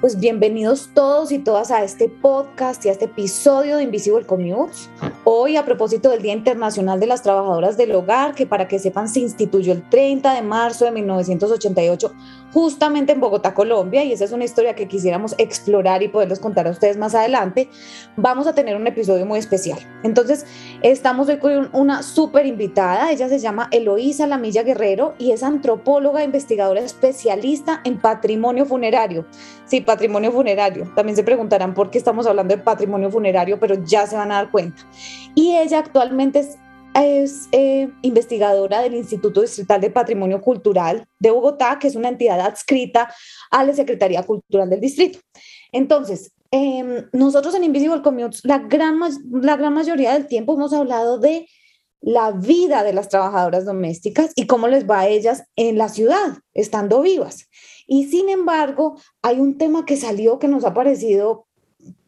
Pues bienvenidos todos y todas a este podcast y a este episodio de Invisible Commutes. Hoy a propósito del Día Internacional de las Trabajadoras del Hogar, que para que sepan se instituyó el 30 de marzo de 1988 justamente en Bogotá, Colombia, y esa es una historia que quisiéramos explorar y poderles contar a ustedes más adelante, vamos a tener un episodio muy especial. Entonces, estamos hoy con una súper invitada, ella se llama Eloísa Lamilla Guerrero y es antropóloga investigadora especialista en patrimonio funerario. Sí, patrimonio funerario. También se preguntarán por qué estamos hablando de patrimonio funerario, pero ya se van a dar cuenta. Y ella actualmente es eh, investigadora del Instituto Distrital de Patrimonio Cultural de Bogotá, que es una entidad adscrita a la Secretaría Cultural del Distrito. Entonces, em, nosotros en Invisible Commutes, la gran, la gran mayoría del tiempo hemos hablado de la vida de las trabajadoras domésticas y cómo les va a ellas en la ciudad, estando vivas. Y sin embargo, hay un tema que salió que nos ha parecido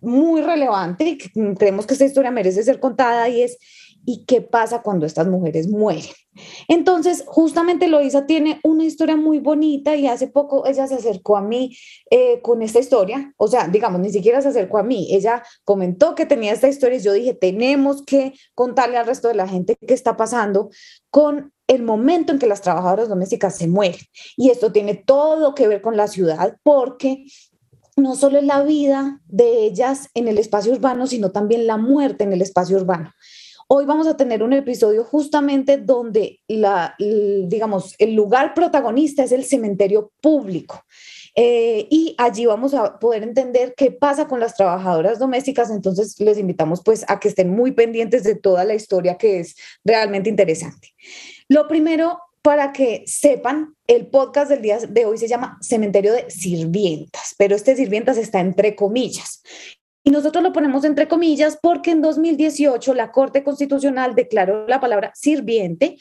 muy relevante y que creemos que esta historia merece ser contada y es y qué pasa cuando estas mujeres mueren. Entonces, justamente Loisa tiene una historia muy bonita y hace poco ella se acercó a mí eh, con esta historia, o sea, digamos, ni siquiera se acercó a mí, ella comentó que tenía esta historia y yo dije, tenemos que contarle al resto de la gente qué está pasando con el momento en que las trabajadoras domésticas se mueren. Y esto tiene todo que ver con la ciudad porque no solo es la vida de ellas en el espacio urbano, sino también la muerte en el espacio urbano. Hoy vamos a tener un episodio justamente donde la, digamos, el lugar protagonista es el cementerio público. Eh, y allí vamos a poder entender qué pasa con las trabajadoras domésticas. Entonces les invitamos pues a que estén muy pendientes de toda la historia que es realmente interesante. Lo primero, para que sepan, el podcast del día de hoy se llama Cementerio de Sirvientas, pero este sirvientas está entre comillas. Y nosotros lo ponemos entre comillas porque en 2018 la Corte Constitucional declaró la palabra sirviente,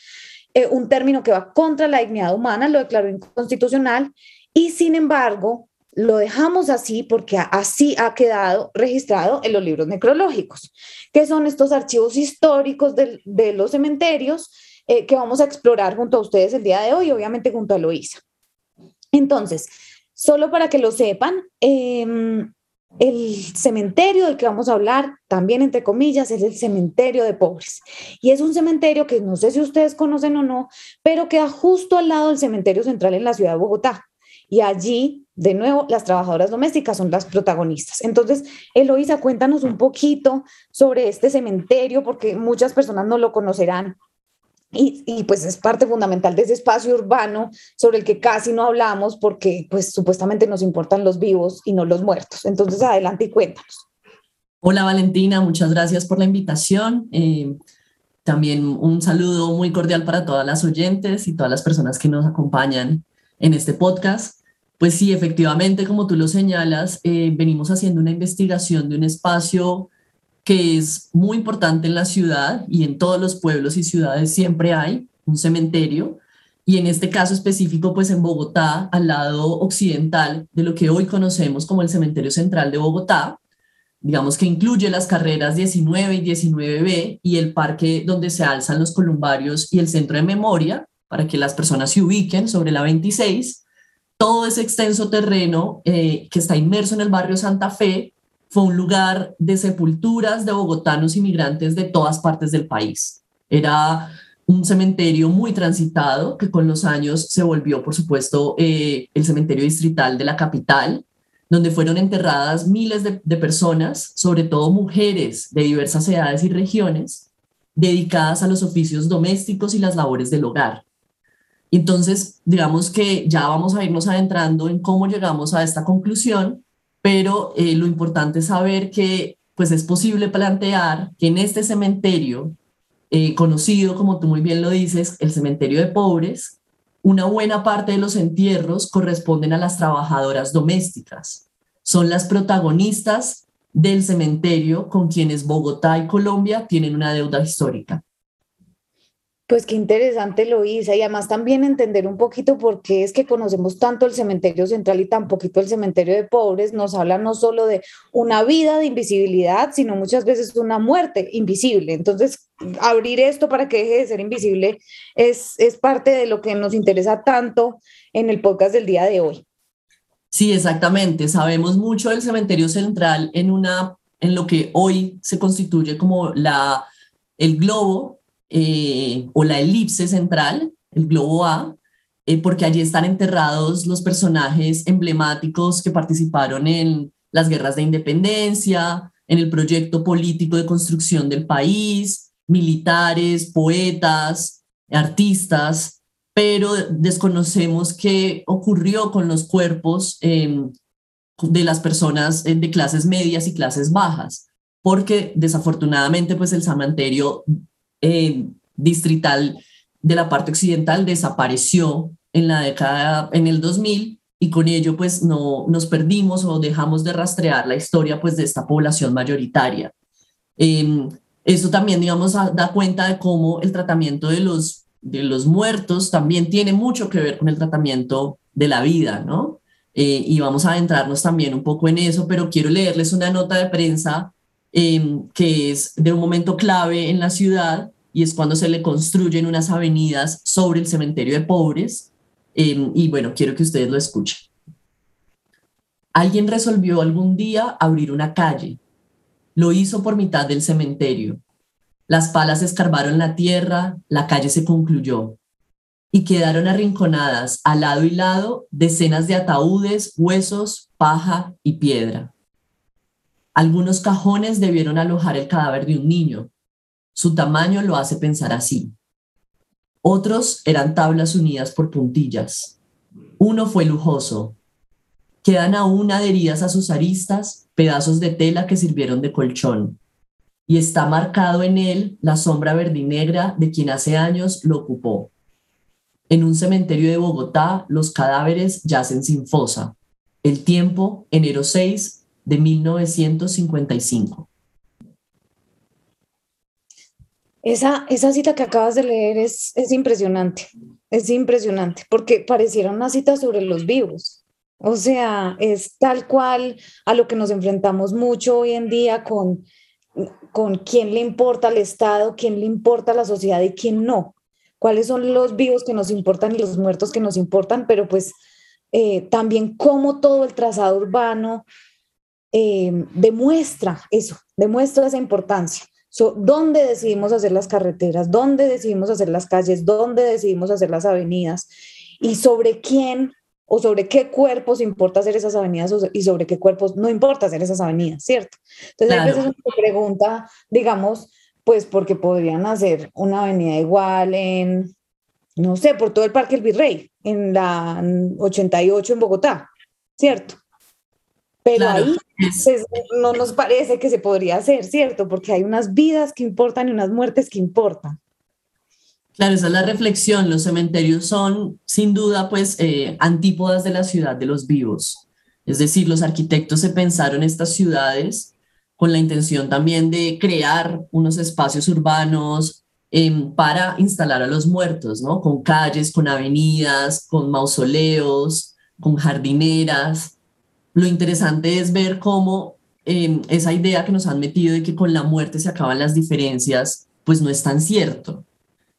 eh, un término que va contra la dignidad humana, lo declaró inconstitucional y sin embargo lo dejamos así porque así ha quedado registrado en los libros necrológicos, que son estos archivos históricos de, los cementerios eh, que vamos a explorar junto a ustedes el día de hoy, obviamente junto a Loisa. Entonces, solo para que lo sepan, eh, el cementerio del que vamos a hablar, también entre comillas, es el cementerio de pobres. Y es un cementerio que no sé si ustedes conocen o no, pero queda justo al lado del cementerio central en la ciudad de Bogotá. Y allí, de nuevo, las trabajadoras domésticas son las protagonistas. Entonces, Eloisa, cuéntanos un poquito sobre este cementerio, porque muchas personas no lo conocerán. Y, pues es parte fundamental de ese espacio urbano sobre el que casi no hablamos porque pues supuestamente nos importan los vivos y no los muertos. Entonces adelante y cuéntanos. Hola Valentina, muchas gracias por la invitación. Eh, también un saludo muy cordial para todas las oyentes y todas las personas que nos acompañan en este podcast. Pues sí, efectivamente, como tú lo señalas, eh, venimos haciendo una investigación de un espacio que es muy importante en la ciudad y en todos los pueblos y ciudades siempre hay un cementerio. Y en este caso específico, pues en Bogotá, al lado occidental de lo que hoy conocemos como el Cementerio Central de Bogotá, digamos que incluye las carreras 19 y 19B y el parque donde se alzan los columbarios y el centro de memoria, para que las personas se ubiquen sobre la 26. Todo ese extenso terreno eh, que está inmerso en el barrio Santa Fe fue un lugar de sepulturas de bogotanos inmigrantes de todas partes del país. Era un cementerio muy transitado que con los años se volvió, por supuesto, eh, el cementerio distrital de la capital, donde fueron enterradas miles de, de personas, sobre todo mujeres de diversas edades y regiones, dedicadas a los oficios domésticos y las labores del hogar. Entonces, digamos que ya vamos a irnos adentrando en cómo llegamos a esta conclusión pero eh, lo importante es saber que pues es posible plantear que en este cementerio, eh, conocido como tú muy bien lo dices, el cementerio de pobres, una buena parte de los entierros corresponden a las trabajadoras domésticas. Son las protagonistas del cementerio con quienes Bogotá y Colombia tienen una deuda histórica. Pues qué interesante lo hice y además también entender un poquito por qué es que conocemos tanto el cementerio central y tan poquito el cementerio de pobres, nos habla no solo de una vida de invisibilidad, sino muchas veces una muerte invisible. Entonces, abrir esto para que deje de ser invisible es, es parte de lo que nos interesa tanto en el podcast del día de hoy. Sí, exactamente. Sabemos mucho del cementerio central en, una, en lo que hoy se constituye como la, el globo eh, o la elipse central, el globo A, eh, porque allí están enterrados los personajes emblemáticos que participaron en las guerras de independencia, en el proyecto político de construcción del país, militares, poetas, artistas, pero desconocemos qué ocurrió con los cuerpos em, de las personas eh, de clases medias y clases bajas, porque desafortunadamente pues el cementerio eh, distrital de la parte occidental desapareció en la década, en el 2000, y con ello pues no nos perdimos o dejamos de rastrear la historia pues de esta población mayoritaria. Eh, esto también, digamos, da cuenta de cómo el tratamiento de los, de los muertos también tiene mucho que ver con el tratamiento de la vida, ¿no? Eh, y vamos a adentrarnos también un poco en eso, pero quiero leerles una nota de prensa em, que es de un momento clave en la ciudad y es cuando se le construyen unas avenidas sobre el cementerio de pobres Em, y bueno, quiero que ustedes lo escuchen. Alguien resolvió algún día abrir una calle. Lo hizo por mitad del cementerio. Las palas escarbaron la tierra, la calle se concluyó y quedaron arrinconadas a lado y lado decenas de ataúdes, huesos, paja y piedra. Algunos cajones debieron alojar el cadáver de un niño. Su tamaño lo hace pensar así. Otros eran tablas unidas por puntillas. Uno fue lujoso. Quedan aún adheridas a sus aristas pedazos de tela que sirvieron de colchón. Y está marcado en él la sombra verdinegra de quien hace años lo ocupó. En un cementerio de Bogotá, los cadáveres yacen sin fosa. El tiempo, enero 6 de 1955. Esa, esa cita que acabas de leer es, es impresionante, es impresionante, porque pareciera una cita sobre los vivos. O sea, es tal cual a lo que nos enfrentamos mucho hoy en día con, con quién le importa al Estado, quién le importa a la sociedad y quién no. Cuáles son los vivos que nos importan y los muertos que nos importan, pero pues eh, también cómo todo el trazado urbano eh, demuestra eso, demuestra esa importancia. ¿Dónde decidimos hacer las carreteras? ¿Dónde decidimos hacer las calles? ¿Dónde decidimos hacer las avenidas? ¿Y sobre quién o sobre qué cuerpos importa hacer esas avenidas y sobre qué cuerpos no importa hacer esas avenidas, ¿cierto? Entonces, a veces pregunta, digamos, pues porque podrían hacer una avenida igual en, no sé, por todo el Parque El Virrey, en la 88 en Bogotá, ¿cierto? Pero ahí no nos parece que se podría hacer, ¿cierto? Porque hay unas vidas que importan y unas muertes que importan. Claro, esa es la reflexión. Los cementerios son, sin duda, pues, eh, antípodas de la ciudad de los vivos. Es decir, los arquitectos se pensaron estas ciudades con la intención también de crear unos espacios urbanos em, para instalar a los muertos, ¿no? Con calles, con avenidas, con mausoleos, con jardineras lo interesante es ver cómo em, esa idea que nos han metido de que con la muerte se acaban las diferencias, pues no es tan cierto.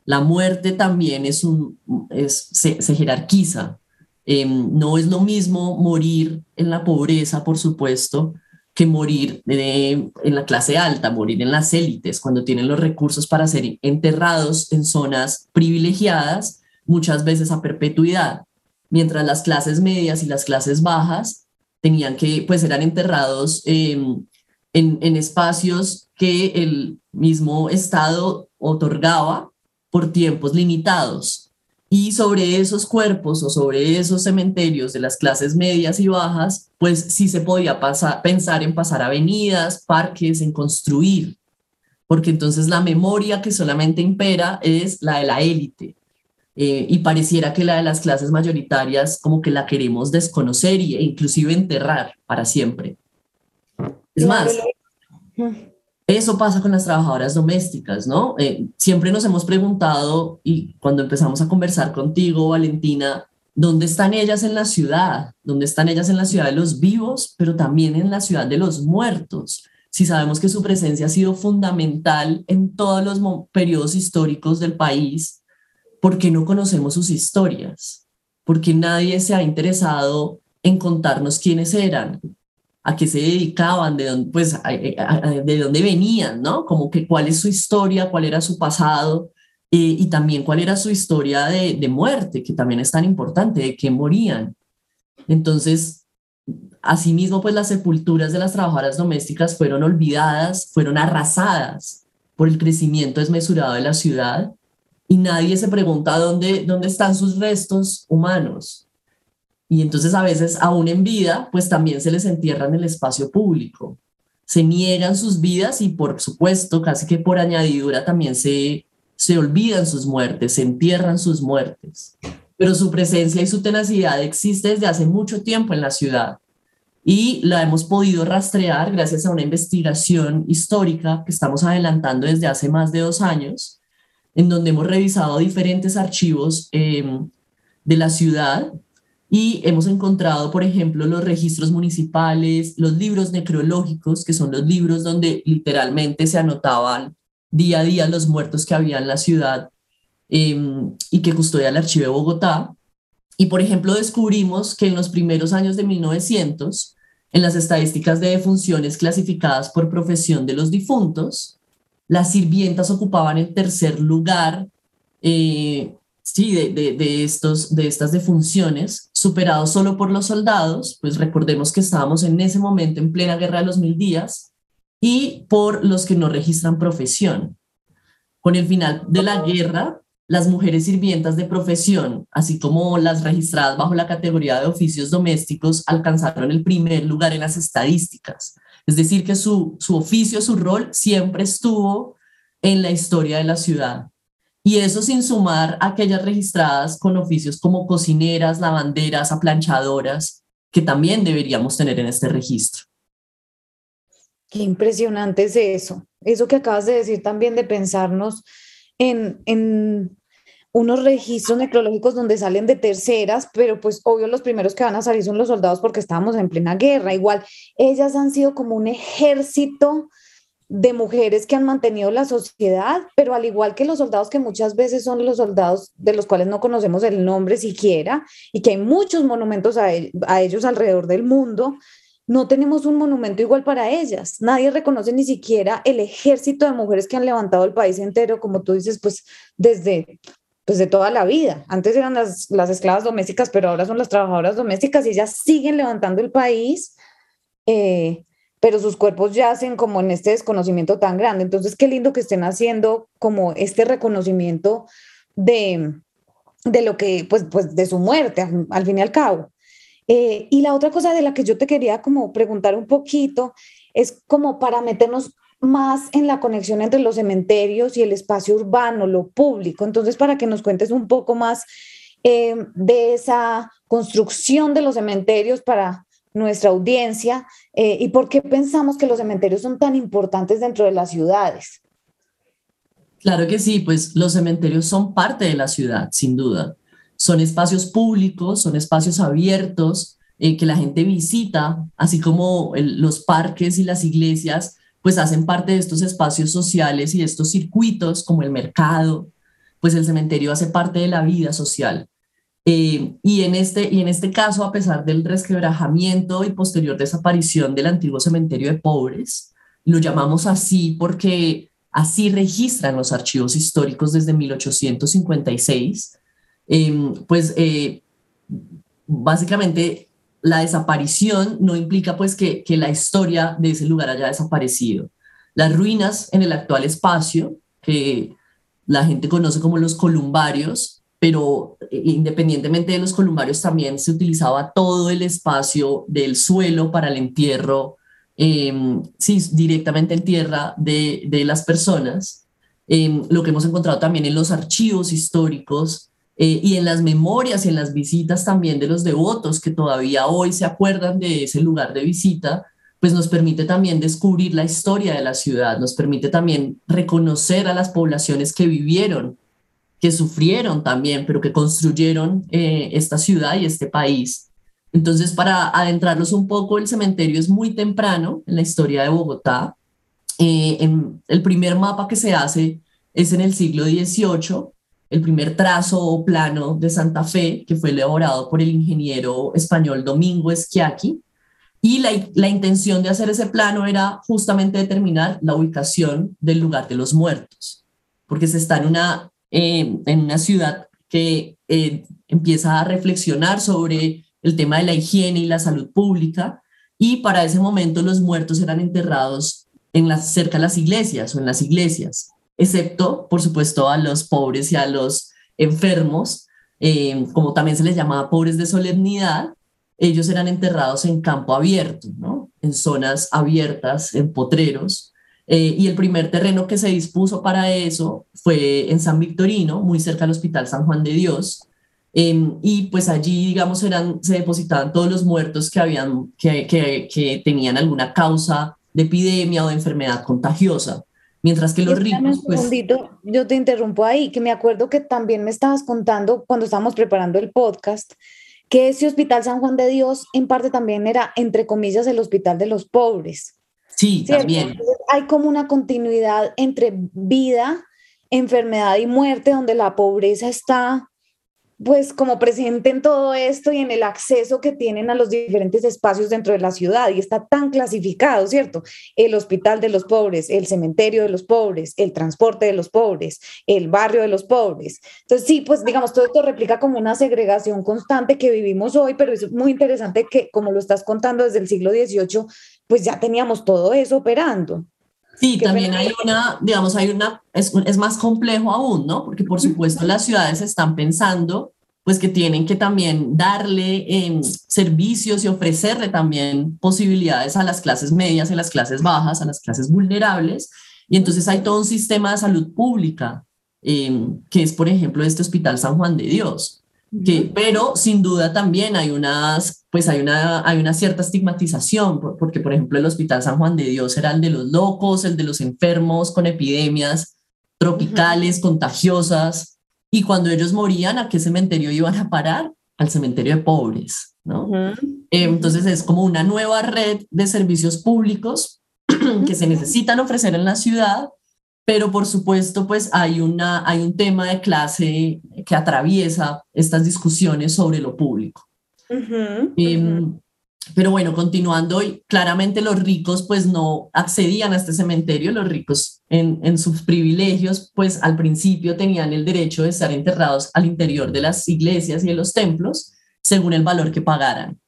La muerte también es un, se, jerarquiza. Em, no es lo mismo morir en la pobreza, por supuesto, que morir en la clase alta, morir en las élites, cuando tienen los recursos para ser enterrados en zonas privilegiadas, muchas veces a perpetuidad, mientras las clases medias y las clases bajas tenían que, pues eran enterrados em, en, espacios que el mismo Estado otorgaba por tiempos limitados. Y sobre esos cuerpos o sobre esos cementerios de las clases medias y bajas, pues sí se podía pensar en pasar avenidas, parques, en construir, porque entonces la memoria que solamente impera es la de la élite, eh, y pareciera que la de las clases mayoritarias como que la queremos desconocer e inclusive enterrar para siempre. Es más, eso pasa con las trabajadoras domésticas, ¿no? Eh, siempre nos hemos preguntado, y cuando empezamos a conversar contigo, Valentina, ¿dónde están ellas en la ciudad? ¿Dónde están ellas en la ciudad de los vivos, pero también en la ciudad de los muertos? Si sabemos que su presencia ha sido fundamental en todos los periodos históricos del país, porque no conocemos sus historias, porque nadie se ha interesado en contarnos quiénes eran, a qué se dedicaban, de dónde, pues, venían, ¿no? Como que cuál es su historia, cuál era su pasado y también cuál era su historia de, de, muerte, que también es tan importante, de qué morían. Entonces, asimismo, pues las sepulturas de las trabajadoras domésticas fueron olvidadas, fueron arrasadas por el crecimiento desmesurado de la ciudad y nadie se pregunta dónde, dónde están sus restos humanos. Y entonces a veces, aún en vida, pues también se les entierra en el espacio público. Se niegan sus vidas y por supuesto, casi que por añadidura también se, se olvidan sus muertes, se entierran sus muertes. Pero su presencia y su tenacidad existe desde hace mucho tiempo en la ciudad y la hemos podido rastrear gracias a una investigación histórica que estamos adelantando desde hace más de dos años, en donde hemos revisado diferentes archivos eh, de la ciudad y hemos encontrado, por ejemplo, los registros municipales, los libros necrológicos, que son los libros donde literalmente se anotaban día a día los muertos que había en la ciudad em, y que custodia el Archivo de Bogotá. Y, por ejemplo, descubrimos que en los primeros años de 1900, en las estadísticas de defunciones clasificadas por profesión de los difuntos, las sirvientas ocupaban el tercer lugar eh, sí, de, de, estos, de estas defunciones, superados solo por los soldados, pues recordemos que estábamos en ese momento en plena guerra de los mil días, y por los que no registran profesión. Con el final de la guerra, las mujeres sirvientas de profesión, así como las registradas bajo la categoría de oficios domésticos, alcanzaron el primer lugar en las estadísticas. Es decir, que su, su oficio, su rol siempre estuvo en la historia de la ciudad. Y eso sin sumar aquellas registradas con oficios como cocineras, lavanderas, aplanchadoras, que también deberíamos tener en este registro. Qué impresionante es eso. Eso que acabas de decir también de pensarnos en, en unos registros necrológicos donde salen de terceras, pero pues obvio los primeros que van a salir son los soldados porque estábamos en plena guerra. Igual, ellas han sido como un ejército de mujeres que han mantenido la sociedad, pero al igual que los soldados que muchas veces son los soldados de los cuales no conocemos el nombre siquiera y que hay muchos monumentos a, ellos alrededor del mundo, no tenemos un monumento igual para ellas. Nadie reconoce ni siquiera el ejército de mujeres que han levantado el país entero, como tú dices, pues desde pues de toda la vida. Antes eran las, las esclavas domésticas, pero ahora son las trabajadoras domésticas y ellas siguen levantando el país. Eh, pero sus cuerpos yacen como en este desconocimiento tan grande. Entonces, qué lindo que estén haciendo como este reconocimiento de, de lo que, pues, pues de su muerte, al, fin y al cabo. Eh, y la otra cosa de la que yo te quería como preguntar un poquito es como para meternos más en la conexión entre los cementerios y el espacio urbano, lo público. Entonces, para que nos cuentes un poco más eh, de esa construcción de los cementerios para nuestra audiencia eh, y por qué pensamos que los cementerios son tan importantes dentro de las ciudades. Claro que sí, pues los cementerios son parte de la ciudad, sin duda. Son espacios públicos, son espacios abiertos eh, que la gente visita, así como los parques y las iglesias, pues hacen parte de estos espacios sociales y de estos circuitos como el mercado, pues el cementerio hace parte de la vida social. Eh, y, en este, y en este caso, a pesar del resquebrajamiento y posterior desaparición del antiguo cementerio de pobres, lo llamamos así porque así registran los archivos históricos desde 1856, em, pues eh, básicamente la desaparición no implica pues que, la historia de ese lugar haya desaparecido. Las ruinas en el actual espacio, que la gente conoce como los columbarios, pero eh, independientemente de los columbarios también se utilizaba todo el espacio del suelo para el entierro, em, sí, directamente en tierra de, de las personas. Em, lo que hemos encontrado también en los archivos históricos eh, y en las memorias y en las visitas también de los devotos que todavía hoy se acuerdan de ese lugar de visita, pues nos permite también descubrir la historia de la ciudad, nos permite también reconocer a las poblaciones que vivieron que sufrieron también, pero que construyeron eh, esta ciudad y este país. Entonces, para adentrarnos un poco, el cementerio es muy temprano en la historia de Bogotá. Eh, en el primer mapa que se hace es en el siglo XVIII, el primer trazo o plano de Santa Fe, que fue elaborado por el ingeniero español Domingo Schiacchi. Y la, la, intención de hacer ese plano era justamente determinar la ubicación del lugar de los muertos, porque se está en una, eh, en una ciudad que eh, empieza a reflexionar sobre el tema de la higiene y la salud pública, y para ese momento los muertos eran enterrados en las, cerca de las iglesias o en las iglesias excepto, por supuesto, a los pobres y a los enfermos, eh, como también se les llamaba pobres de solemnidad, ellos eran enterrados en campo abierto, ¿no? en zonas abiertas, en potreros. Eh, y el primer terreno que se dispuso para eso fue en San Victorino, muy cerca del Hospital San Juan de Dios. Em, y pues allí, digamos, eran, se depositaban todos los muertos que, habían, que, que, que tenían alguna causa de epidemia o de enfermedad contagiosa. Mientras que los ricos, pues... yo te interrumpo ahí, que me acuerdo que también me estabas contando cuando estábamos preparando el podcast, que ese Hospital San Juan de Dios en parte también era, entre comillas, el Hospital de los Pobres. Sí, también. hay como una continuidad entre vida, enfermedad y muerte, donde la pobreza está pues como presente en todo esto y en el acceso que tienen a los diferentes espacios dentro de la ciudad y está tan clasificado, ¿cierto? El hospital de los pobres, el cementerio de los pobres, el transporte de los pobres, el barrio de los pobres. Entonces sí, pues digamos, todo esto replica como una segregación constante que vivimos hoy, pero es muy interesante que como lo estás contando desde el siglo XVIII, pues ya teníamos todo eso operando. Sí, también hay una, digamos, hay una, es, es, más complejo aún, ¿no? Porque por supuesto las ciudades están pensando, pues que tienen que también darle eh, servicios y ofrecerle también posibilidades a las clases medias y las clases bajas, a las clases vulnerables. Y entonces hay todo un sistema de salud pública, eh, que es, por ejemplo, este Hospital San Juan de Dios, que, pero sin duda también hay unas, pues hay una, hay una cierta estigmatización, porque por ejemplo el Hospital San Juan de Dios era el de los locos, el de los enfermos con epidemias tropicales, contagiosas, y cuando ellos morían, ¿a qué cementerio iban a parar? Al cementerio de pobres, ¿no? Entonces es como una nueva red de servicios públicos que se necesitan ofrecer en la ciudad pero por supuesto pues hay, una, hay un tema de clase que atraviesa estas discusiones sobre lo público. Em, pero bueno, continuando, claramente los ricos pues no accedían a este cementerio, los ricos en, en, sus privilegios pues al principio tenían el derecho de estar enterrados al interior de las iglesias y de los templos según el valor que pagaran.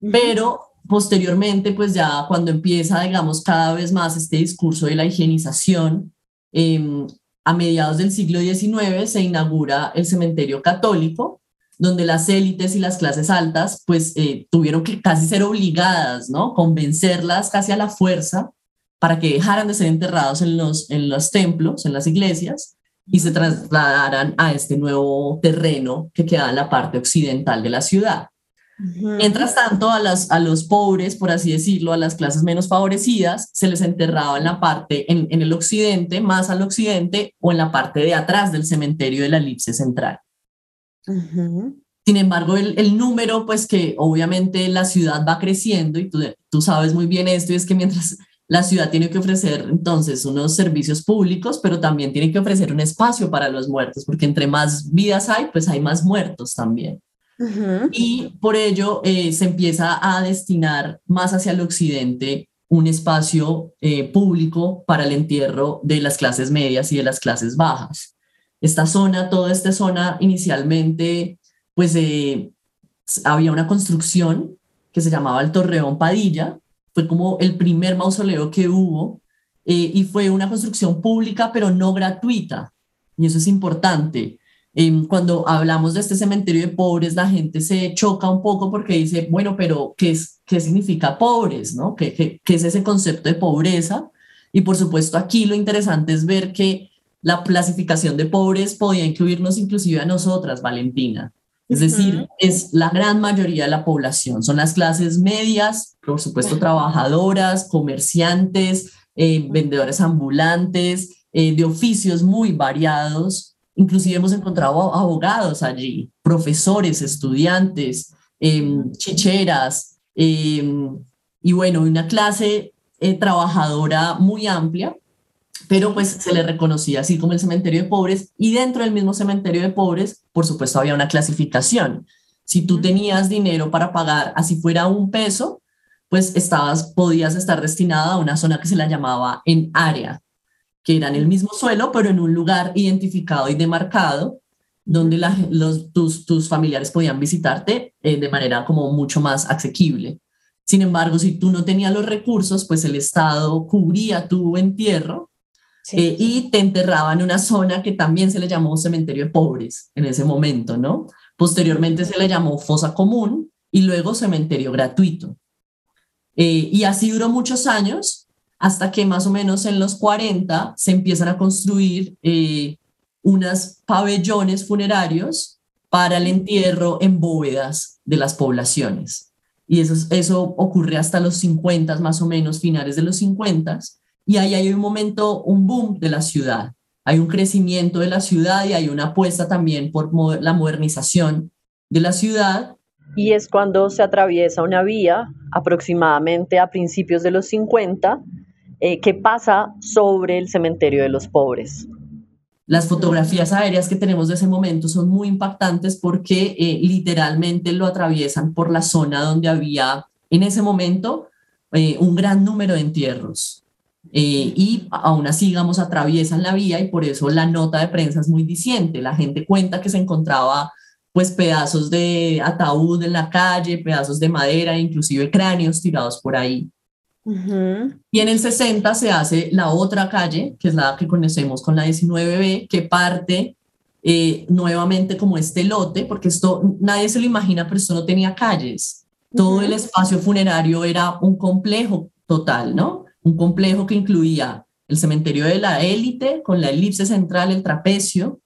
Pero posteriormente pues ya cuando empieza digamos cada vez más este discurso de la higienización, Em, a mediados del siglo XIX se inaugura el cementerio católico, donde las élites y las clases altas pues eh, tuvieron que casi ser obligadas, ¿no? Convencerlas casi a la fuerza para que dejaran de ser enterrados en los, en los templos, en las iglesias, y se trasladaran a este nuevo terreno que queda en la parte occidental de la ciudad. Mientras tanto, a, las, a los pobres, por así decirlo, a las clases menos favorecidas, se les enterraba en la parte, en, en el occidente, más al occidente, o en la parte de atrás del cementerio de la elipse central. Sin embargo, el, el, número, pues que obviamente la ciudad va creciendo, y tú, tú sabes muy bien esto, y es que mientras la ciudad tiene que ofrecer entonces unos servicios públicos, pero también tiene que ofrecer un espacio para los muertos, porque entre más vidas hay, pues hay más muertos también. Y por ello eh, se empieza a destinar más hacia el occidente un espacio eh, público para el entierro de las clases medias y de las clases bajas. Esta zona, toda esta zona inicialmente, pues eh, había una construcción que se llamaba el Torreón Padilla, fue como el primer mausoleo que hubo y fue una construcción pública pero no gratuita. Y eso es importante Em, cuando hablamos de este cementerio de pobres, la gente se choca un poco porque dice, bueno, pero ¿qué, es, qué significa pobres? ¿no? ¿Qué, qué, qué es ese concepto de pobreza? Y por supuesto aquí lo interesante es ver que la clasificación de pobres podía incluirnos inclusive a nosotras, Valentina. Es decir, es la gran mayoría de la población. Son las clases medias, por supuesto, trabajadoras, comerciantes, eh, vendedores ambulantes, eh, de oficios muy variados, Inclusive hemos encontrado abogados allí, profesores, estudiantes, em, chicheras, em, y bueno, una clase eh, trabajadora muy amplia. pero pues se le reconocía así como el cementerio de pobres y dentro del mismo cementerio de pobres, por supuesto, había una clasificación. Si tú tenías dinero para pagar, así fuera un peso, pues estabas, podías estar destinada a una zona que se la llamaba en área, que era en el mismo suelo, pero en un lugar identificado y demarcado, donde los, tus, tus, familiares podían visitarte eh, de manera como mucho más asequible. Sin embargo, si tú no tenías los recursos, pues el Estado cubría tu entierro eh, y te enterraba en una zona que también se le llamó cementerio de pobres en ese momento, ¿no? Posteriormente se le llamó fosa común y luego cementerio gratuito. Eh, y así duró muchos años hasta que más o menos en los 40 se empiezan a construir eh, unos pabellones funerarios para el entierro en bóvedas de las poblaciones. Y eso, eso ocurre hasta los 50 más o menos, finales de los 50 y ahí hay un momento, un boom de la ciudad. Hay un crecimiento de la ciudad y hay una apuesta también por la modernización de la ciudad. Y es cuando se atraviesa una vía aproximadamente a principios de los 50 eh, que pasa sobre el cementerio de los pobres. Las fotografías aéreas que tenemos de ese momento son muy impactantes porque eh, literalmente lo atraviesan por la zona donde había en ese momento eh, un gran número de entierros. Eh, y aún así, digamos, atraviesan la vía y por eso la nota de prensa es muy diciente. La gente cuenta que se encontraba pues pedazos de ataúd en la calle, pedazos de madera, inclusive cráneos tirados por ahí. Y en el 60 se hace la otra calle, que es la que conocemos con la 19B, que parte eh, nuevamente como este lote, porque esto nadie se lo imagina, pero esto no tenía calles. Todo el espacio funerario era un complejo total, ¿no? un complejo que incluía el cementerio de la élite con la elipse central, el trapecio,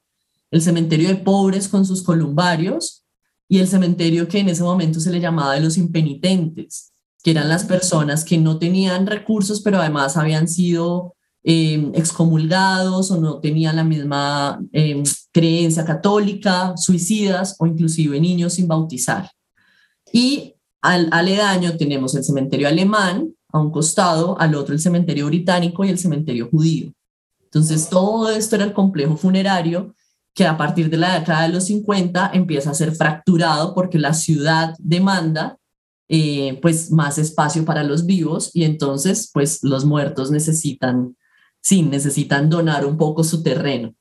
el cementerio de pobres con sus columbarios y el cementerio que en ese momento se le llamaba de los impenitentes, que eran las personas que no tenían recursos, pero además habían sido em, excomulgados o no tenían la misma em, creencia católica, suicidas o inclusive niños sin bautizar. Y al aledaño tenemos el cementerio alemán, a un costado, al otro el cementerio británico y el cementerio judío. Entonces, todo esto era el complejo funerario que a partir de la década de los 50 empieza a ser fracturado porque la ciudad demanda eh, pues más espacio para los vivos y entonces pues los muertos necesitan, sí, necesitan donar un poco su terreno.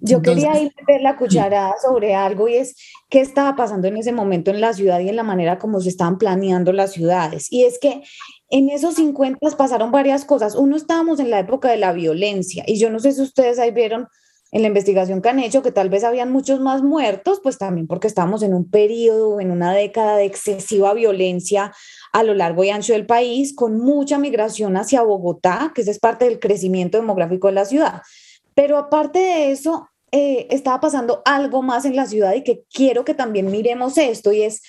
Yo quería ir a meter la cucharada sobre algo y es qué estaba pasando en ese momento en la ciudad y en la manera como se estaban planeando las ciudades. Y es que en esos 50 pasaron varias cosas. Uno, estábamos en la época de la violencia y yo no sé si ustedes ahí vieron en la investigación que han hecho que tal vez habían muchos más muertos, pues también porque estábamos en un periodo, en una década de excesiva violencia a lo largo y ancho del país, con mucha migración hacia Bogotá, que es parte del crecimiento demográfico de la ciudad. Pero aparte de eso, eh, estaba pasando algo más en la ciudad y que quiero que también miremos esto y es,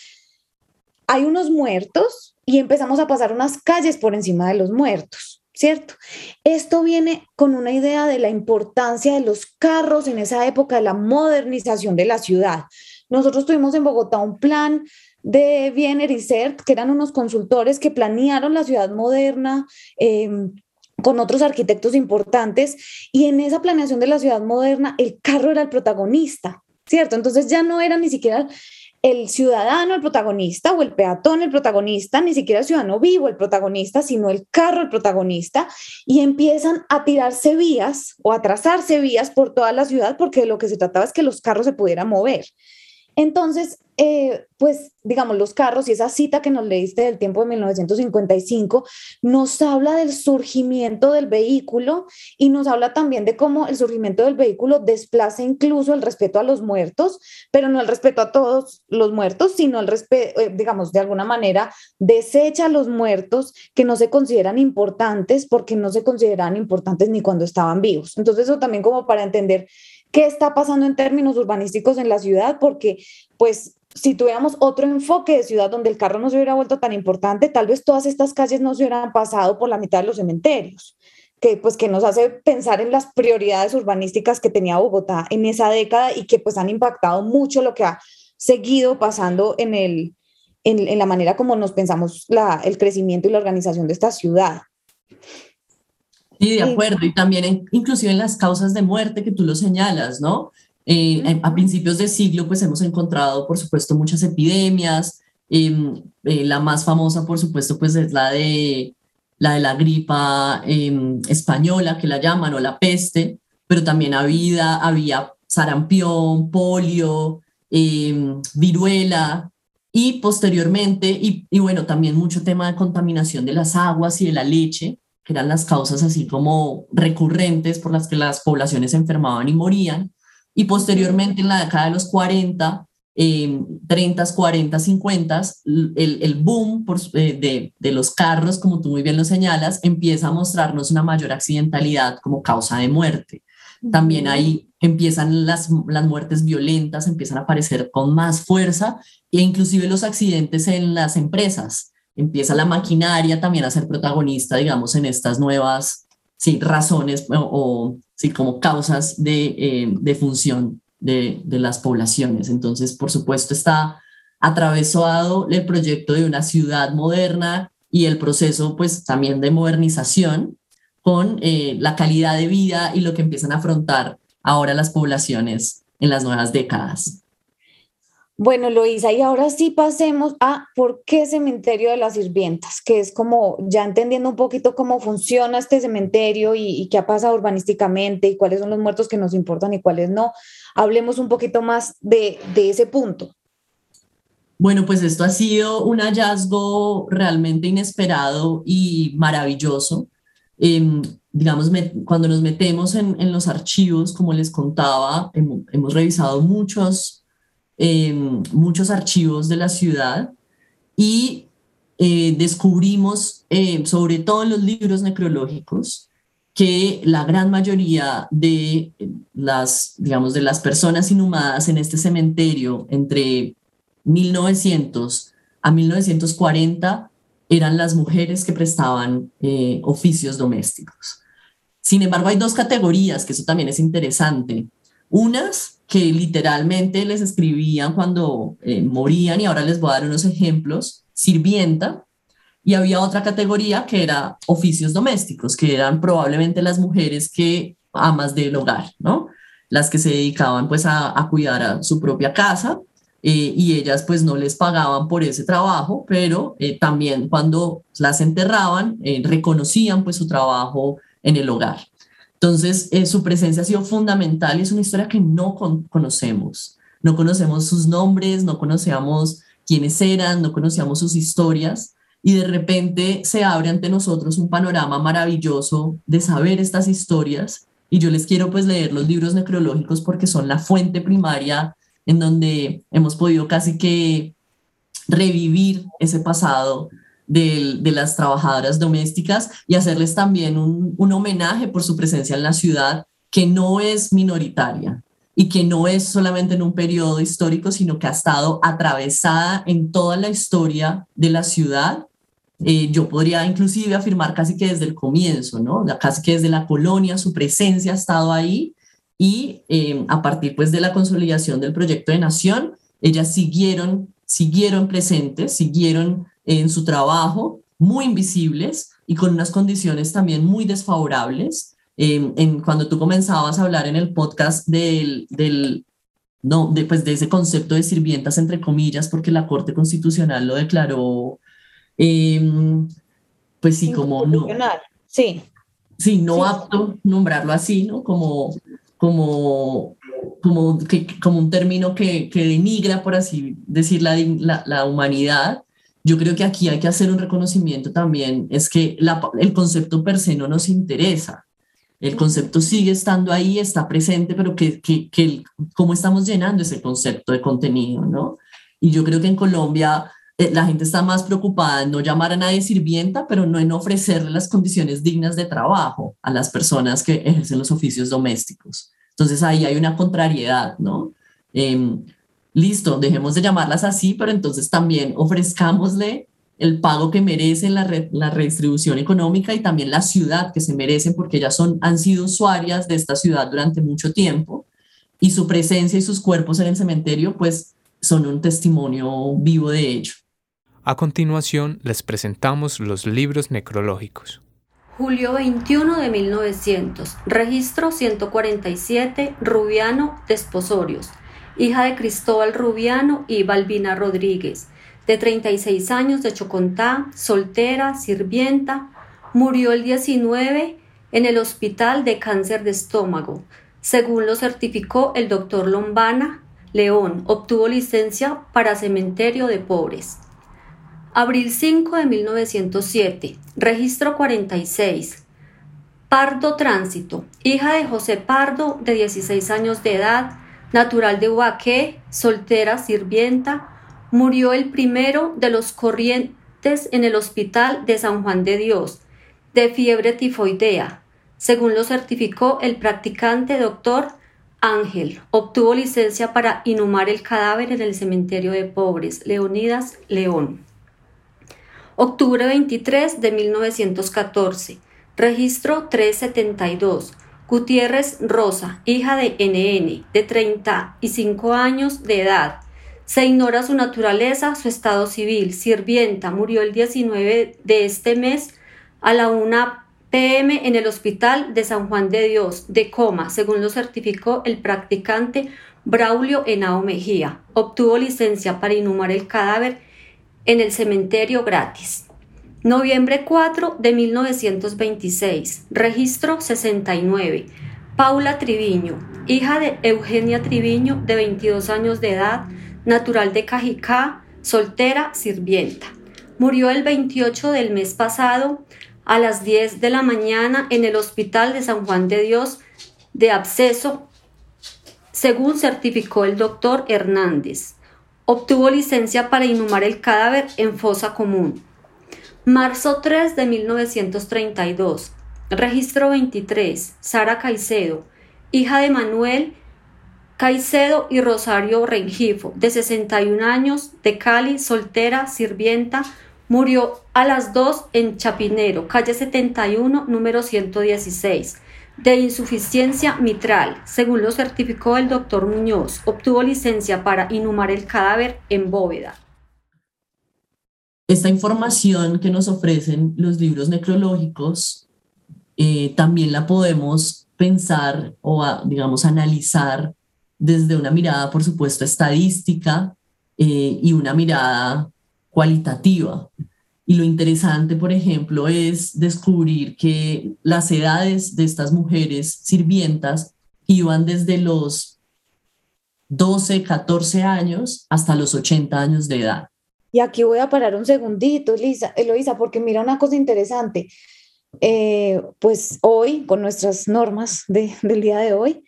hay unos muertos y empezamos a pasar unas calles por encima de los muertos. ¿Cierto? Esto viene con una idea de la importancia de los carros en esa época de la modernización de la ciudad. Nosotros tuvimos en Bogotá un plan de Viener y CERT, que eran unos consultores que planearon la ciudad moderna, em, con otros arquitectos importantes y en esa planeación de la ciudad moderna el carro era el protagonista, ¿cierto? Entonces ya no era ni siquiera el ciudadano el protagonista o el peatón el protagonista, ni siquiera el ciudadano vivo el protagonista, sino el carro el protagonista, y empiezan a tirarse vías o a trazarse vías por toda la ciudad porque lo que se trataba es que los carros se pudieran mover. Entonces, eh, pues digamos, los carros y esa cita que nos leíste del tiempo de 1955 nos habla del surgimiento del vehículo y nos habla también de cómo el surgimiento del vehículo desplaza incluso el respeto a los muertos, pero no el respeto a todos los muertos, sino el respeto, eh, digamos, de alguna manera desecha a los muertos que no se consideran importantes porque no se consideran importantes ni cuando estaban vivos. Entonces, eso también como para entender qué está pasando en términos urbanísticos en la ciudad, porque pues si tuviéramos otro enfoque de ciudad donde el carro no se hubiera vuelto tan importante, tal vez todas estas calles no se hubieran pasado por la mitad de los cementerios, que pues que nos hace pensar en las prioridades urbanísticas que tenía Bogotá en esa década y que pues han impactado mucho lo que ha seguido pasando en, el, en, la manera como nos pensamos la, el crecimiento y la organización de esta ciudad. Sí, de acuerdo. Y también inclusive en las causas de muerte que tú lo señalas, ¿no? Eh, a principios de siglo, pues hemos encontrado, por supuesto, muchas epidemias. Em, eh, la más famosa, por supuesto, pues es la de la, de la gripa em, española, que la llaman, o la peste, pero también había, había sarampión, polio, em, viruela, y posteriormente, y, y bueno, también mucho tema de contaminación de las aguas y de la leche, que eran las causas así como recurrentes por las que las poblaciones se enfermaban y morían. Y posteriormente, en la década de los 40, eh, 30, 40, 50, el, el boom por, eh, de, de, los carros, como tú muy bien lo señalas, empieza a mostrarnos una mayor accidentalidad como causa de muerte. También ahí empiezan las, las muertes violentas, empiezan a aparecer con más fuerza e inclusive los accidentes en las empresas. Empieza la maquinaria también a ser protagonista, digamos, en estas nuevas sí, razones o, sí, como causas de, eh, de función de, de, las poblaciones. Entonces, por supuesto, está atravesado el proyecto de una ciudad moderna y el proceso, pues, también de modernización con eh, la calidad de vida y lo que empiezan a afrontar ahora las poblaciones en las nuevas décadas. Bueno, Loisa, y ahora sí pasemos a por qué cementerio de las sirvientas, que es como ya entendiendo un poquito cómo funciona este cementerio y, qué ha pasado urbanísticamente y cuáles son los muertos que nos importan y cuáles no. Hablemos un poquito más de, de ese punto. Bueno, pues esto ha sido un hallazgo realmente inesperado y maravilloso. Em, digamos, cuando nos metemos en, en, los archivos, como les contaba, hemos, hemos revisado muchos muchos archivos de la ciudad y eh, descubrimos, eh, sobre todo en los libros necrológicos, que la gran mayoría de las, digamos, de las personas inhumadas en este cementerio entre 1900 a 1940 eran las mujeres que prestaban eh, oficios domésticos. Sin embargo, hay dos categorías, que eso también es interesante. Unas que literalmente les escribían cuando eh, morían, y ahora les voy a dar unos ejemplos, sirvienta, y había otra categoría que era oficios domésticos, que eran probablemente las mujeres que amas del hogar, ¿no? Las que se dedicaban pues a, cuidar a su propia casa eh, y ellas pues no les pagaban por ese trabajo, pero eh, también cuando las enterraban reconocían pues su trabajo en el hogar. Entonces, eh, su presencia ha sido fundamental y es una historia que no conocemos. No conocemos sus nombres, no conocíamos quiénes eran, no conocíamos sus historias y de repente se abre ante nosotros un panorama maravilloso de saber estas historias y yo les quiero pues leer los libros necrológicos porque son la fuente primaria en donde hemos podido casi que revivir ese pasado de, las trabajadoras domésticas y hacerles también un, un homenaje por su presencia en la ciudad que no es minoritaria y que no es solamente en un periodo histórico, sino que ha estado atravesada en toda la historia de la ciudad. Eh, yo podría inclusive afirmar casi que desde el comienzo, ¿no? Casi que desde la colonia su presencia ha estado ahí y eh, a partir pues de la consolidación del proyecto de nación, ellas siguieron, siguieron presentes, siguieron en su trabajo, muy invisibles y con unas condiciones también muy desfavorables. en, cuando tú comenzabas a hablar en el podcast del, del no, de, pues de ese concepto de sirvientas, entre comillas, porque la Corte Constitucional lo declaró, em, pues sí, como no. Sí. Sí, no apto nombrarlo así, ¿no? Como, como, como, que, como un término que, que denigra, por así decir, la, la, la humanidad yo creo que aquí hay que hacer un reconocimiento también, es que el concepto per se no nos interesa. El concepto sigue estando ahí, está presente, pero que, que, cómo estamos llenando ese concepto de contenido, ¿no? Y yo creo que en Colombia eh, la gente está más preocupada en no llamar a nadie sirvienta, pero no en ofrecerle las condiciones dignas de trabajo a las personas que ejercen los oficios domésticos. Entonces ahí hay una contrariedad, ¿no? Eh, listo, dejemos de llamarlas así, pero entonces también ofrezcámosle el pago que merecen, la, la redistribución económica y también la ciudad que se merecen, porque ellas son, han sido usuarias de esta ciudad durante mucho tiempo y su presencia y sus cuerpos en el cementerio, pues son un testimonio vivo de ello. A continuación les presentamos los libros necrológicos. Julio 21 de 1900. Registro 147. Rubiano Desposorios. Hija de Cristóbal Rubiano y Balbina Rodríguez. De 36 años de Chocontá, soltera, sirvienta. Murió el 19 en el hospital de cáncer de estómago. Según lo certificó el doctor Lombana León, obtuvo licencia para cementerio de pobres. Abril 5 de 1907. Registro 46. Pardo Tránsito. Hija de José Pardo, de 16 años de edad, natural de Huaqué, soltera, sirvienta. Murió el primero de los corrientes en el hospital de San Juan de Dios, de fiebre tifoidea. Según lo certificó el practicante doctor Ángel, obtuvo licencia para inhumar el cadáver en el cementerio de pobres, Leonidas León. Octubre 23 de 1914. Registro 372. Gutiérrez Rosa, hija de NN, de 35 años de edad. Se ignora su naturaleza, su estado civil. Sirvienta, murió el 19 de este mes a la 1 pm en el Hospital de San Juan de Dios, de coma, según lo certificó el practicante Braulio Henao Mejía. Obtuvo licencia para inhumar el cadáver en el cementerio gratis. Noviembre 4 de 1926. Registro 69. Paula Triviño, hija de Eugenia Triviño, de 22 años de edad, natural de Cajicá, soltera, sirvienta. Murió el 28 del mes pasado a las 10 de la mañana en el Hospital de San Juan de Dios de absceso, según certificó el doctor Hernández. Obtuvo licencia para inhumar el cadáver en fosa común. Marzo 3 de 1932. Registro 23. Sara Caicedo, hija de Manuel Caicedo y Rosario Rengifo, de 61 años, de Cali, soltera, sirvienta, murió a las 2 en Chapinero, calle 71, número 116 de insuficiencia mitral, según lo certificó el doctor Muñoz. Obtuvo licencia para inhumar el cadáver en bóveda. Esta información que nos ofrecen los libros necrológicos eh, también la podemos pensar o, digamos, analizar desde una mirada, por supuesto, estadística eh, y una mirada cualitativa. Y lo interesante, por ejemplo, es descubrir que las edades de estas mujeres sirvientas iban desde los 12, 14 años hasta los 80 años de edad. Y aquí voy a parar un segundito, Elisa, Eloisa, porque mira una cosa interesante. Eh, pues hoy, con nuestras normas de, del día de hoy,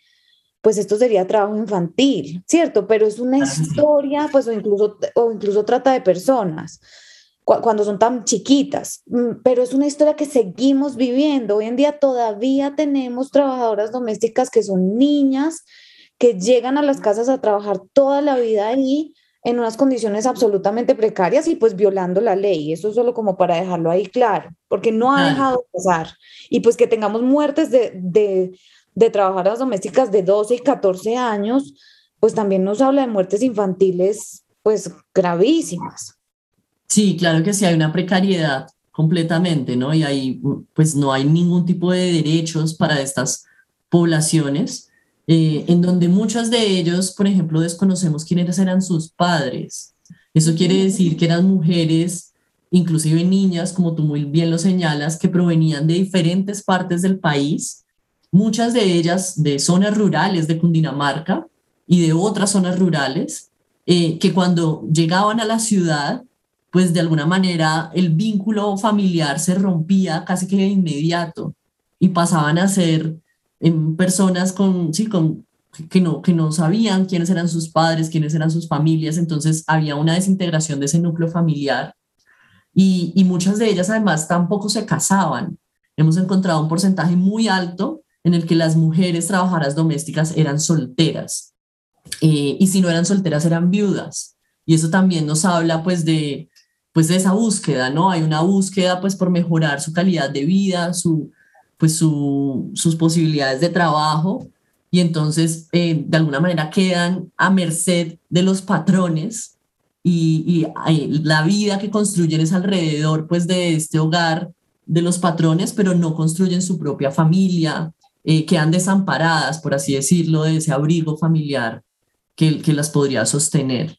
pues esto sería trabajo infantil, ¿cierto? Pero es una historia, pues o incluso, o incluso trata de personas cuando son tan chiquitas, mm, pero es una historia que seguimos viviendo. Hoy en día todavía tenemos trabajadoras domésticas que son niñas, que llegan a las casas a trabajar toda la vida ahí en unas condiciones absolutamente precarias y pues violando la ley. Eso es solo como para dejarlo ahí claro, porque no ha dejado de pasar. Y pues que tengamos muertes de, de, de trabajadoras domésticas de 12 y 14 años, pues también nos habla de muertes infantiles pues gravísimas. Sí, claro que sí, hay una precariedad completamente, ¿no? Y ahí pues no hay ningún tipo de derechos para estas poblaciones, eh, en donde muchas de ellos, por ejemplo, desconocemos quiénes eran sus padres. Eso quiere decir que eran mujeres, inclusive niñas, como tú muy bien lo señalas, que provenían de diferentes partes del país, muchas de ellas de zonas rurales de Cundinamarca y de otras zonas rurales, eh, que cuando llegaban a la ciudad pues de alguna manera el vínculo familiar se rompía casi que de inmediato y pasaban a ser em, personas con, sí, con, que, no, que no sabían quiénes eran sus padres, quiénes eran sus familias, entonces había una desintegración de ese núcleo familiar y, y muchas de ellas además tampoco se casaban. Hemos encontrado un porcentaje muy alto en el que las mujeres trabajadoras domésticas eran solteras eh, y si no eran solteras eran viudas. Y eso también nos habla pues de, pues de esa búsqueda, ¿no? Hay una búsqueda pues por mejorar su calidad de vida, su, pues su, sus posibilidades de trabajo y entonces eh, de alguna manera quedan a merced de los patrones y, y la vida que construyen es alrededor pues de este hogar de los patrones, pero no construyen su propia familia, eh, quedan desamparadas, por así decirlo, de ese abrigo familiar que, que las podría sostener.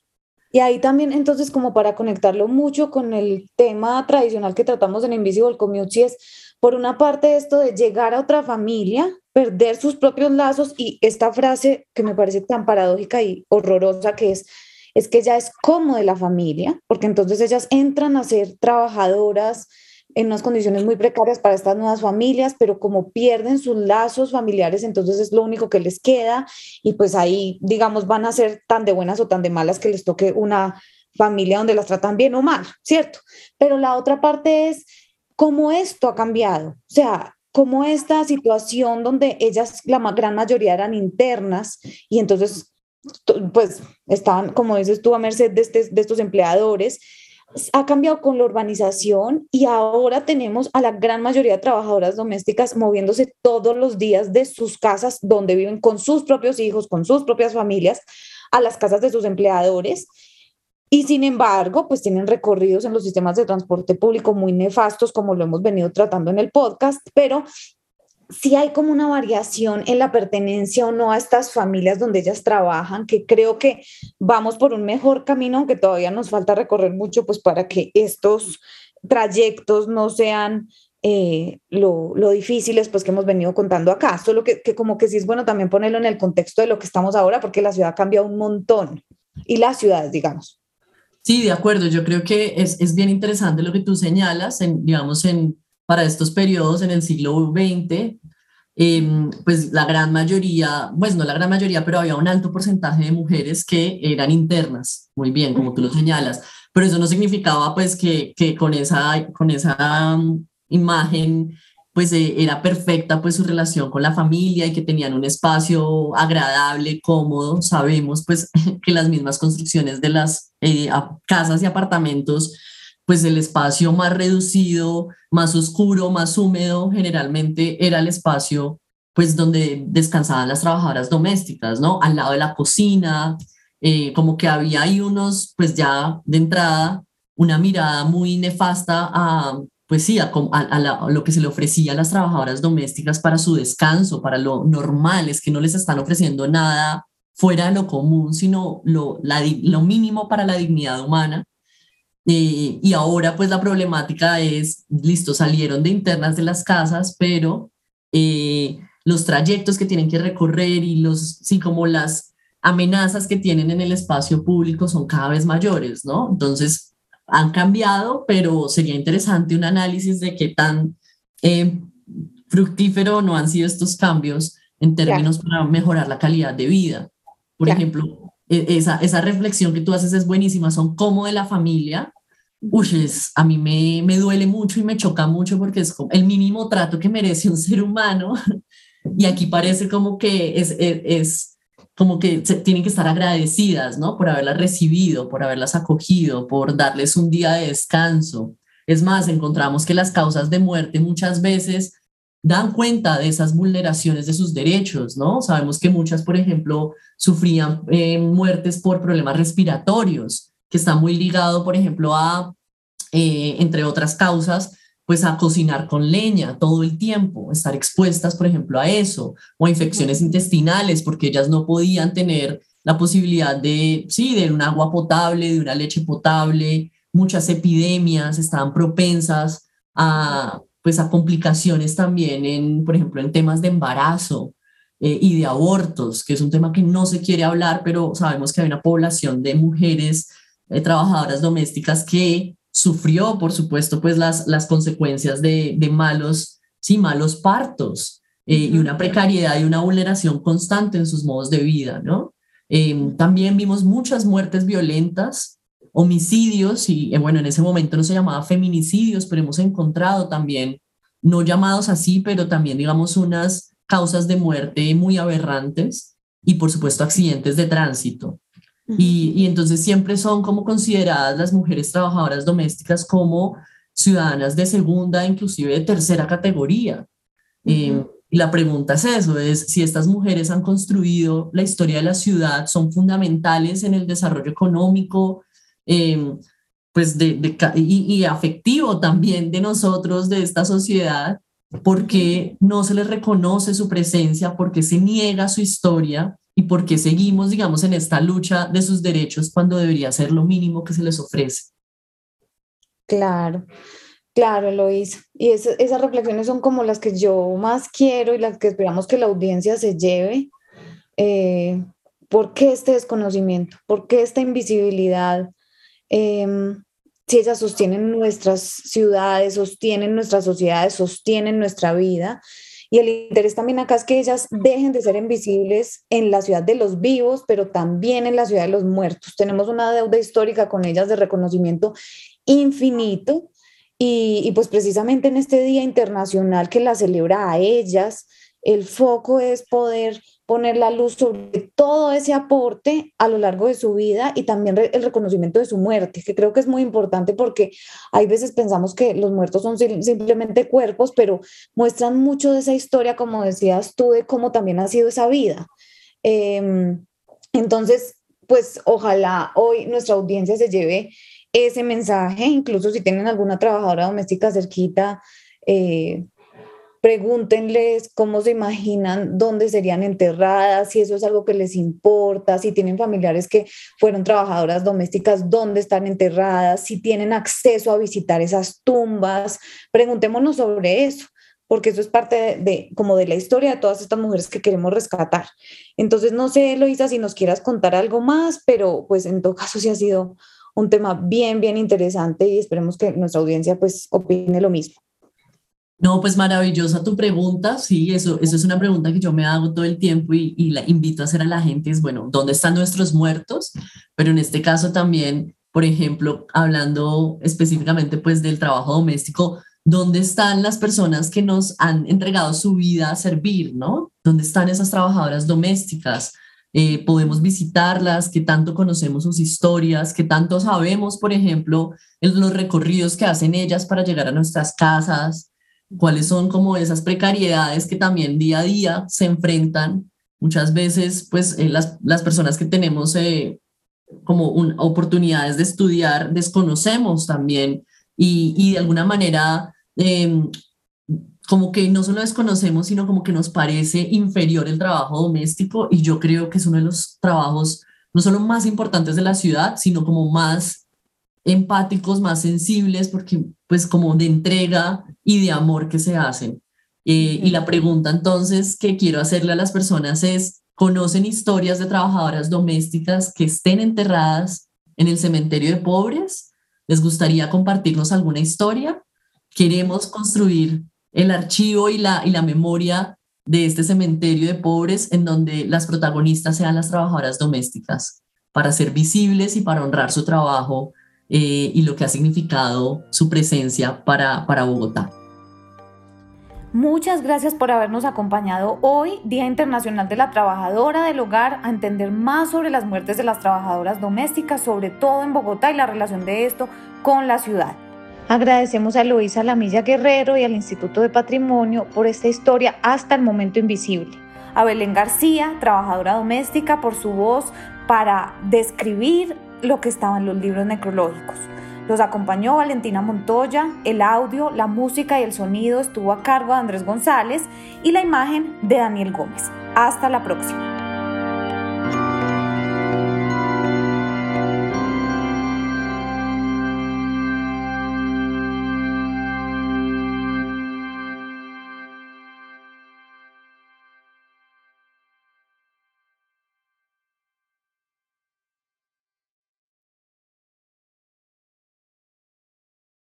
Y ahí también, entonces, como para conectarlo mucho con el tema tradicional que tratamos en Invisible Community, es por una parte esto de llegar a otra familia, perder sus propios lazos y esta frase que me parece tan paradójica y horrorosa que es, es que ya es como de la familia, porque entonces ellas entran a ser trabajadoras, en unas condiciones muy precarias para estas nuevas familias, pero como pierden sus lazos familiares, entonces es lo único que les queda y pues ahí, digamos, van a ser tan de buenas o tan de malas que les toque una familia donde las tratan bien o mal, ¿cierto? Pero la otra parte es cómo esto ha cambiado, o sea, cómo esta situación donde ellas, la gran mayoría eran internas y entonces pues estaban, como dices tú, a merced de, este, de estos empleadores, ha cambiado con la urbanización y ahora tenemos a la gran mayoría de trabajadoras domésticas moviéndose todos los días de sus casas donde viven con sus propios hijos, con sus propias familias, a las casas de sus empleadores. Y sin embargo, pues tienen recorridos en los sistemas de transporte público muy nefastos, como lo hemos venido tratando en el podcast, pero si hay como una variación en la pertenencia o no a estas familias donde ellas trabajan, que creo que vamos por un mejor camino, aunque todavía nos falta recorrer mucho, pues para que estos trayectos no sean eh, lo, lo, difíciles pues que hemos venido contando acá, solo que, que, como que sí es bueno también ponerlo en el contexto de lo que estamos ahora, porque la ciudad cambia un montón y las ciudades, digamos. Sí, de acuerdo, yo creo que es, es bien interesante lo que tú señalas, en, digamos, en para estos periodos en el siglo XX, em, pues la gran mayoría, pues no la gran mayoría, pero había un alto porcentaje de mujeres que eran internas, muy bien, como tú lo señalas, pero eso no significaba pues que, que con esa, con esa mm, imagen pues eh, era perfecta pues su relación con la familia y que tenían un espacio agradable, cómodo. Sabemos pues que las mismas construcciones de las eh, casas y apartamentos pues el espacio más reducido, más oscuro, más húmedo, generalmente era el espacio pues donde descansaban las trabajadoras domésticas, ¿no? Al lado de la cocina, eh, como que había ahí unos, pues ya de entrada, una mirada muy nefasta a, pues sí, a, lo que se le ofrecía a las trabajadoras domésticas para su descanso, para lo normal, es que no les están ofreciendo nada fuera de lo común, sino lo, lo mínimo para la dignidad humana. Eh, y ahora pues la problemática es, listo, salieron de internas de las casas, pero eh, los trayectos que tienen que recorrer y los, sí, como las amenazas que tienen en el espacio público son cada vez mayores, ¿no? Entonces, han cambiado, pero sería interesante un análisis de qué tan eh, fructífero no han sido estos cambios en términos para mejorar la calidad de vida. Por ejemplo, e, esa, esa reflexión que tú haces es buenísima, son como de la familia, Uy, a mí me, me, duele mucho y me choca mucho porque es el mínimo trato que merece un ser humano. Y aquí parece como que es, es, es como que tienen que estar agradecidas, ¿no? Por haberlas recibido, por haberlas acogido, por darles un día de descanso. Es más, encontramos que las causas de muerte muchas veces dan cuenta de esas vulneraciones de sus derechos, ¿no? Sabemos que muchas, por ejemplo, sufrían eh, muertes por problemas respiratorios que está muy ligado, por ejemplo, a, eh, entre otras causas, pues a cocinar con leña todo el tiempo, estar expuestas, por ejemplo, a eso, o a infecciones intestinales, porque ellas no podían tener la posibilidad de, sí, de un agua potable, de una leche potable, muchas epidemias estaban propensas a, pues, a complicaciones también, en, por ejemplo, en temas de embarazo, eh, y de abortos, que es un tema que no se quiere hablar, pero sabemos que hay una población de mujeres eh, trabajadoras domésticas que sufrió, por supuesto, pues las, las consecuencias de, de malos, sí, malos partos eh, y una precariedad y una vulneración constante en sus modos de vida, ¿no? Em, también vimos muchas muertes violentas, homicidios, y eh, bueno, en ese momento no se llamaba feminicidios, pero hemos encontrado también, no llamados así, pero también, digamos, unas causas de muerte muy aberrantes y, por supuesto, accidentes de tránsito. Y, entonces siempre son como consideradas las mujeres trabajadoras domésticas como ciudadanas de segunda, inclusive de tercera categoría. Eh, y la pregunta es eso, es si estas mujeres han construido la historia de la ciudad, son fundamentales en el desarrollo económico, eh, pues de, y, afectivo también de nosotros, de esta sociedad, porque no se les reconoce su presencia, porque se niega su historia y porque seguimos, digamos, en esta lucha de sus derechos cuando debería ser lo mínimo que se les ofrece. Claro, claro, Eloísa. Y esas reflexiones son como las que yo más quiero y las que esperamos que la audiencia se lleve. Eh, ¿Por qué este desconocimiento? ¿Por qué esta invisibilidad? Em, si ellas sostienen nuestras ciudades, sostienen nuestras sociedades, sostienen nuestra vida. Y el interés también acá es que ellas dejen de ser invisibles en la ciudad de los vivos, pero también en la ciudad de los muertos. Tenemos una deuda histórica con ellas de reconocimiento infinito. Y, y pues precisamente en este Día Internacional que la celebra a ellas, el foco es poder poner la luz sobre todo ese aporte a lo largo de su vida y también el reconocimiento de su muerte, que creo que es muy importante porque hay veces pensamos que los muertos son simplemente cuerpos, pero muestran mucho de esa historia, como decías tú, de cómo también ha sido esa vida. Em, entonces, pues ojalá hoy nuestra audiencia se lleve ese mensaje, incluso si tienen alguna trabajadora doméstica cerquita, eh, pregúntenles cómo se imaginan dónde serían enterradas, si eso es algo que les importa, si tienen familiares que fueron trabajadoras domésticas, dónde están enterradas, si tienen acceso a visitar esas tumbas. Preguntémonos sobre eso porque eso es parte de, como de la historia de todas estas mujeres que queremos rescatar. Entonces, no sé, Eloisa, si nos quieras contar algo más, pero pues en todo caso sí ha sido un tema bien, bien interesante y esperemos que nuestra audiencia pues opine lo mismo. No, pues maravillosa tu pregunta. Sí, eso, eso es una pregunta que yo me hago todo el tiempo y, y la invito a hacer a la gente es, bueno, ¿dónde están nuestros muertos? Pero en este caso también, por ejemplo, hablando específicamente pues del trabajo doméstico, ¿dónde están las personas que nos han entregado su vida a servir, ¿no? ¿Dónde están esas trabajadoras domésticas? Eh, podemos visitarlas, qué tanto conocemos sus historias, qué tanto sabemos, por ejemplo, los recorridos que hacen ellas para llegar a nuestras casas, cuáles son como esas precariedades que también día a día se enfrentan. Muchas veces, pues eh, las, las, personas que tenemos eh, como oportunidades de estudiar desconocemos también y, y de alguna manera em, como que no solo desconocemos, sino como que nos parece inferior el trabajo doméstico y yo creo que es uno de los trabajos no solo más importantes de la ciudad, sino como más empáticos, más sensibles, porque pues como de entrega y de amor que se hacen. Eh, y la pregunta entonces que quiero hacerle a las personas es, ¿conocen historias de trabajadoras domésticas que estén enterradas en el cementerio de pobres? ¿Les gustaría compartirnos alguna historia? Queremos construir el archivo y la, y la memoria de este cementerio de pobres en donde las protagonistas sean las trabajadoras domésticas, para ser visibles y para honrar su trabajo eh, y lo que ha significado su presencia para, para Bogotá. Muchas gracias por habernos acompañado hoy, Día Internacional de la Trabajadora del Hogar, a entender más sobre las muertes de las trabajadoras domésticas, sobre todo en Bogotá y la relación de esto con la ciudad. Agradecemos a Luisa Lamilla Guerrero y al Instituto de Patrimonio por esta historia hasta el momento invisible. A Belén García, trabajadora doméstica, por su voz para describir lo que estaba en los libros necrológicos. Los acompañó Valentina Montoya, el audio, la música y el sonido estuvo a cargo de Andrés González y la imagen de Daniel Gómez. Hasta la próxima.